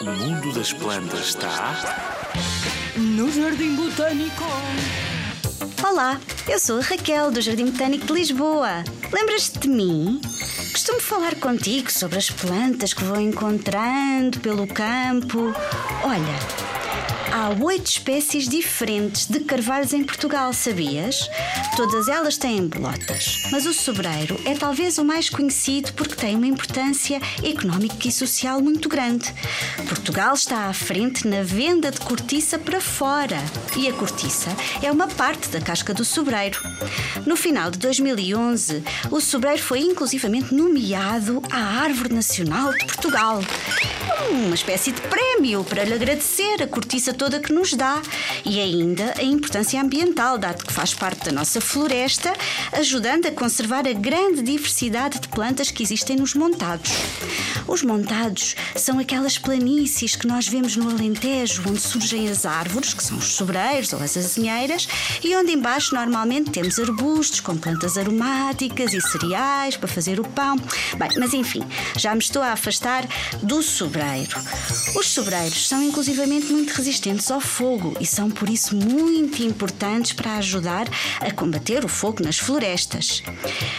O mundo das plantas está No Jardim Botânico. Olá, eu sou a Raquel do Jardim Botânico de Lisboa. Lembras-te de mim? Costumo falar contigo sobre as plantas que vou encontrando pelo campo. Olha, Há oito espécies diferentes de carvalhos em Portugal, sabias? Todas elas têm bolotas, mas o sobreiro é talvez o mais conhecido porque tem uma importância económica e social muito grande. Portugal está à frente na venda de cortiça para fora e a cortiça é uma parte da casca do sobreiro. No final de 2011, o sobreiro foi inclusivamente nomeado à Árvore Nacional de Portugal uma espécie de prémio para lhe agradecer a cortiça toda que nos dá e ainda a importância ambiental, dado que faz parte da nossa floresta, ajudando a conservar a grande diversidade de plantas que existem nos montados. Os montados são aquelas planícies que nós vemos no Alentejo, onde surgem as árvores, que são os sobreiros ou as azinheiras, e onde embaixo normalmente temos arbustos com plantas aromáticas e cereais para fazer o pão. Bem, mas enfim, já me estou a afastar do sobreiro. Os sobreiros são inclusivamente muito resistentes ao fogo e são por isso muito importantes para ajudar a combater o fogo nas florestas.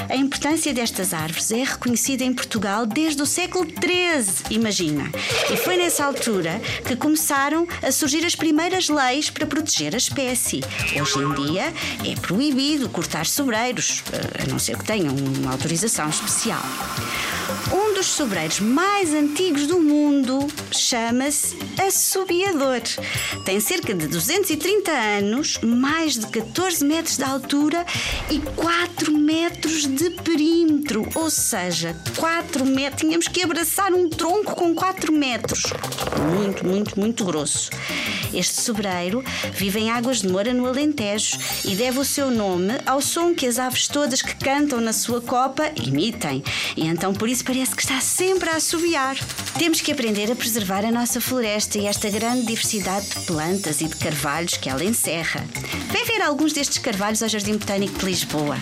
A importância destas árvores é reconhecida em Portugal desde o século 13, imagina. E foi nessa altura que começaram a surgir as primeiras leis para proteger a espécie. Hoje em dia é proibido cortar sobreiros, eh, a não ser que tenham uma autorização especial. Um dos sobreiros mais antigos do mundo chama-se assobiador. Tem cerca de 230 anos, mais de 14 metros de altura e 4 metros de perímetro. Ou seja, 4 metros. Tínhamos que abraçar um tronco com 4 metros. Muito, muito, muito grosso. Este sobreiro vive em águas de Moura, no Alentejo, e deve o seu nome ao som que as aves todas que cantam na sua copa emitem. E então por isso parece que está sempre a assobiar. Temos que aprender a preservar a nossa floresta e esta grande diversidade de plantas e de carvalhos que ela encerra. Vem ver alguns destes carvalhos ao Jardim Botânico de Lisboa.